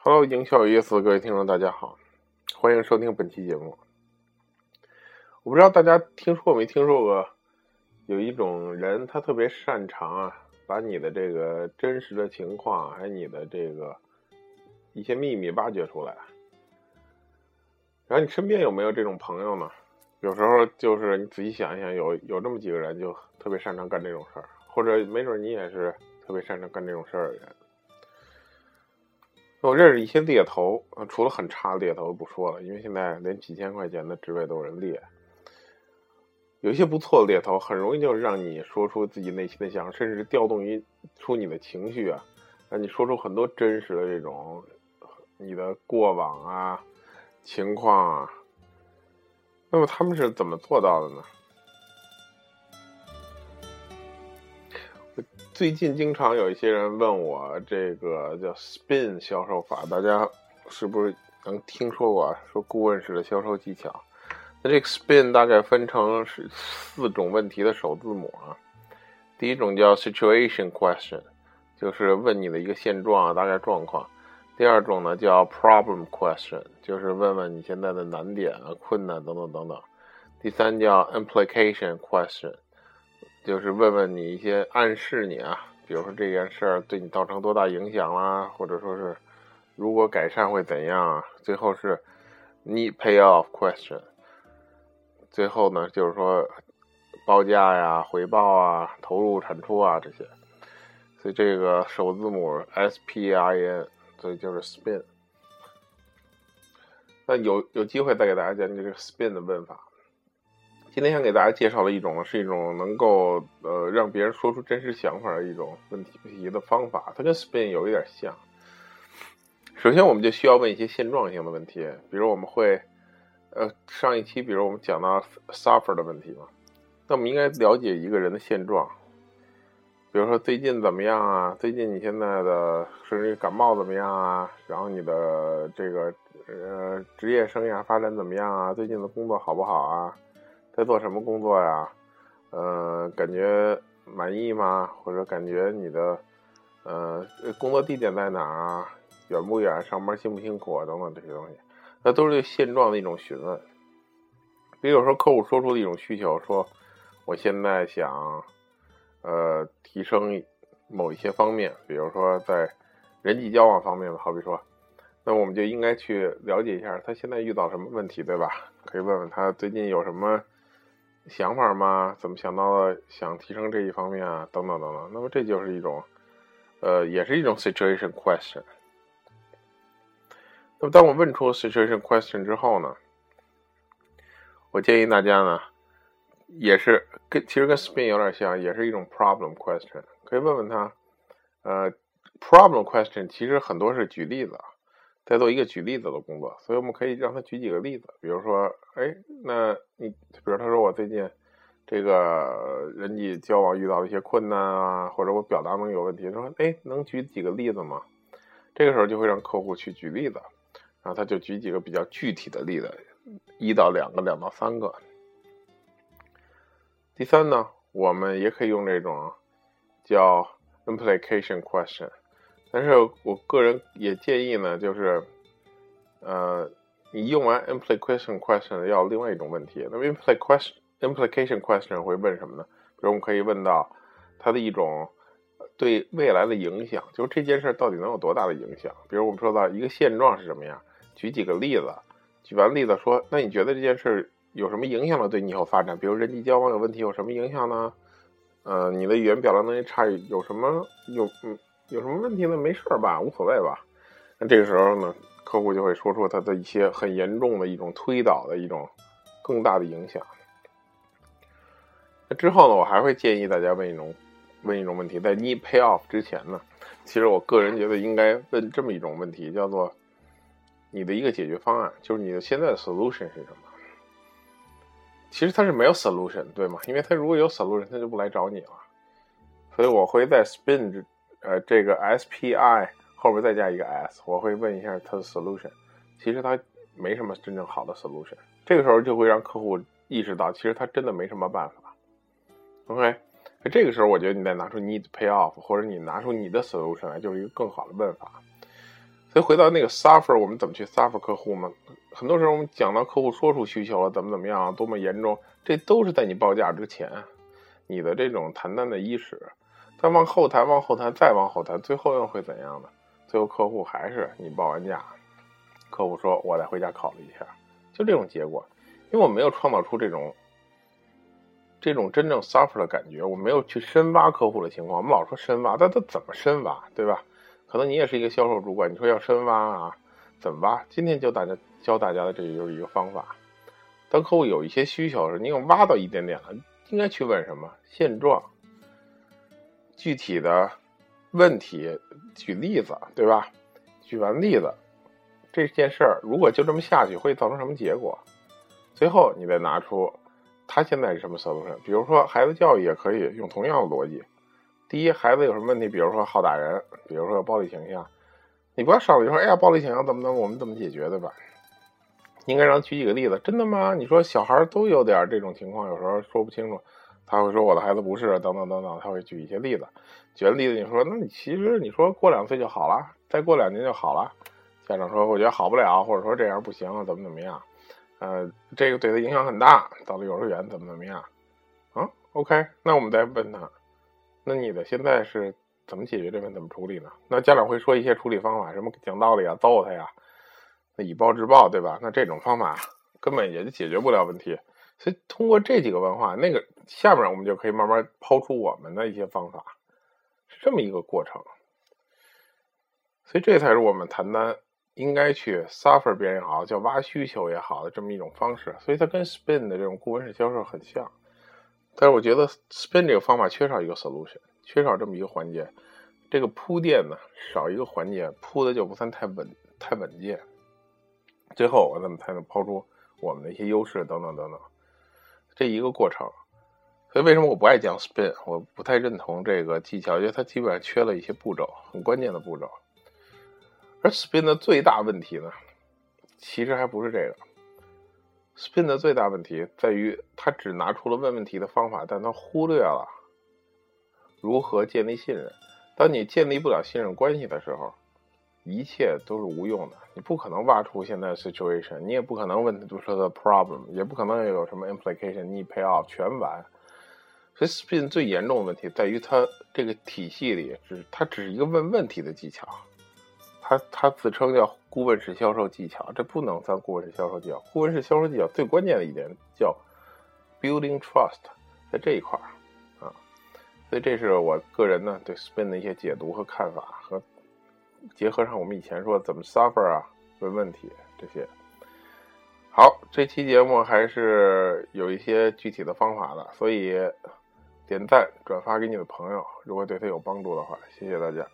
Hello，营销有意思，各位听众大家好，欢迎收听本期节目。我不知道大家听说过没听说过，有一种人他特别擅长啊，把你的这个真实的情况，还有你的这个一些秘密挖掘出来。然后你身边有没有这种朋友呢？有时候就是你仔细想一想，有有这么几个人就特别擅长干这种事儿，或者没准你也是特别擅长干这种事儿的人。我认识一些猎头啊，除了很差的猎头不说了，因为现在连几千块钱的职位都有人猎。有一些不错的猎头，很容易就让你说出自己内心的想，甚至调动一出你的情绪啊，让你说出很多真实的这种你的过往啊、情况啊。那么他们是怎么做到的呢？最近经常有一些人问我这个叫 SPIN 销售法，大家是不是能听说过啊？说顾问式的销售技巧。那这个 SPIN 大概分成是四种问题的首字母啊。第一种叫 Situation Question，就是问你的一个现状啊，大概状况。第二种呢叫 Problem Question，就是问问你现在的难点啊、困难等等等等。第三叫 Implication Question。就是问问你一些暗示你啊，比如说这件事儿对你造成多大影响啦，或者说是如果改善会怎样啊？最后是 need payoff question，最后呢就是说报价呀、回报啊、投入产出啊这些，所以这个首字母 S P I N，所以就是 spin。那有有机会再给大家讲讲这个 spin 的问法。今天想给大家介绍的一种是一种能够呃让别人说出真实想法的一种问题题的方法，它跟 spin 有一点像。首先，我们就需要问一些现状性的问题，比如我们会呃上一期，比如我们讲到 suffer 的问题嘛，那我们应该了解一个人的现状，比如说最近怎么样啊？最近你现在的甚至感冒怎么样啊？然后你的这个呃职业生涯发展怎么样啊？最近的工作好不好啊？在做什么工作呀？呃，感觉满意吗？或者感觉你的呃工作地点在哪啊？远不远？上班辛不辛苦啊？等等这些东西，那都是对现状的一种询问。比如说客户说出的一种需求，说我现在想呃提升某一些方面，比如说在人际交往方面的，好比说，那我们就应该去了解一下他现在遇到什么问题，对吧？可以问问他最近有什么。想法吗？怎么想到了想提升这一方面啊？等等等等。那么这就是一种，呃，也是一种 situation question。那么当我问出 situation question 之后呢，我建议大家呢，也是跟其实跟 spin 有点像，也是一种 problem question。可以问问他，呃，problem question 其实很多是举例子啊。在做一个举例子的工作，所以我们可以让他举几个例子，比如说，哎，那你，比如他说我最近这个人际交往遇到一些困难啊，或者我表达能有问题，他说，哎，能举几个例子吗？这个时候就会让客户去举例子，然后他就举几个比较具体的例子，一到两个，两到三个。第三呢，我们也可以用这种叫 implication question。但是我个人也建议呢，就是，呃，你用完 implication question 要另外一种问题。那么 implication implication question 会问什么呢？比如我们可以问到它的一种对未来的影响，就是这件事到底能有多大的影响？比如我们说到一个现状是什么样，举几个例子，举完例子说，那你觉得这件事有什么影响呢？对你以后发展，比如人际交往有问题，有什么影响呢？呃，你的语言表达能力差，有什么有嗯？有什么问题呢？没事儿吧，无所谓吧。那这个时候呢，客户就会说出他的一些很严重的一种推导的一种更大的影响。那之后呢，我还会建议大家问一种问一种问题，在你 pay off 之前呢，其实我个人觉得应该问这么一种问题，叫做你的一个解决方案，就是你的现在的 solution 是什么？其实他是没有 solution 对吗？因为他如果有 solution，他就不来找你了。所以我会在 spin 呃，这个 SPI 后边再加一个 S，我会问一下它的 solution。其实它没什么真正好的 solution。这个时候就会让客户意识到，其实他真的没什么办法。OK，这个时候我觉得你再拿出 need pay off，或者你拿出你的 solution 来，就是一个更好的问法。所以回到那个 suffer，我们怎么去 suffer 客户嘛？很多时候我们讲到客户说出需求了，怎么怎么样，多么严重，这都是在你报价之前，你的这种谈单的伊始。但往后谈，往后谈，再往后谈，最后又会怎样呢？最后客户还是你报完价，客户说我再回家考虑一下，就这种结果。因为我没有创造出这种这种真正 suffer 的感觉，我没有去深挖客户的情况。我们老说深挖，但他怎么深挖，对吧？可能你也是一个销售主管，你说要深挖啊，怎么挖？今天教大家教大家的这就是一个方法。当客户有一些需求时，你有挖到一点点了，应该去问什么现状、具体的问题，举例子，对吧？举完例子，这件事儿如果就这么下去，会造成什么结果？最后你再拿出他现在是什么色度深比如说孩子教育也可以用同样的逻辑。第一，孩子有什么问题？比如说好打人，比如说暴力倾向，你不要上来就说：“哎呀，暴力倾向怎么怎么，我们怎么解决，对吧？”应该让举几个例子。真的吗？你说小孩都有点这种情况，有时候说不清楚，他会说我的孩子不是，等等等等，他会举一些例子。举完例子，你说，那你其实你说过两岁就好了，再过两年就好了。家长说，我觉得好不了，或者说这样不行，怎么怎么样？呃，这个对他影响很大。到了幼儿园怎么怎么样？啊，OK，那我们再问他。那你的现在是怎么解决这问题？怎么处理呢？那家长会说一些处理方法，什么讲道理啊、揍他呀，那以暴制暴，对吧？那这种方法根本也就解决不了问题。所以通过这几个文化，那个下面我们就可以慢慢抛出我们的一些方法，是这么一个过程。所以这才是我们谈单应该去 suffer 别人也好，叫挖需求也好的这么一种方式。所以它跟 spin 的这种顾问式销售很像。但是我觉得 spin 这个方法缺少一个 solution，缺少这么一个环节，这个铺垫呢少一个环节，铺的就不算太稳太稳健。最后我怎么才能抛出我们的一些优势等等等等，这一个过程。所以为什么我不爱讲 spin？我不太认同这个技巧，因为它基本上缺了一些步骤，很关键的步骤。而 spin 的最大问题呢，其实还不是这个。Spin 的最大问题在于，他只拿出了问问题的方法，但他忽略了如何建立信任。当你建立不了信任关系的时候，一切都是无用的。你不可能挖出现在 situation，你也不可能问他说的 problem，也不可能有什么 implication，你 pay off 全完。所以 Spin 最严重的问题在于，它这个体系里只它只是一个问问题的技巧。他他自称叫顾问式销售技巧，这不能算顾问式销售技巧。顾问式销售技巧最关键的一点叫 building trust，在这一块儿啊，所以这是我个人呢对 spin 的一些解读和看法，和结合上我们以前说怎么 suffer 啊，问问题这些。好，这期节目还是有一些具体的方法的，所以点赞转发给你的朋友，如果对他有帮助的话，谢谢大家。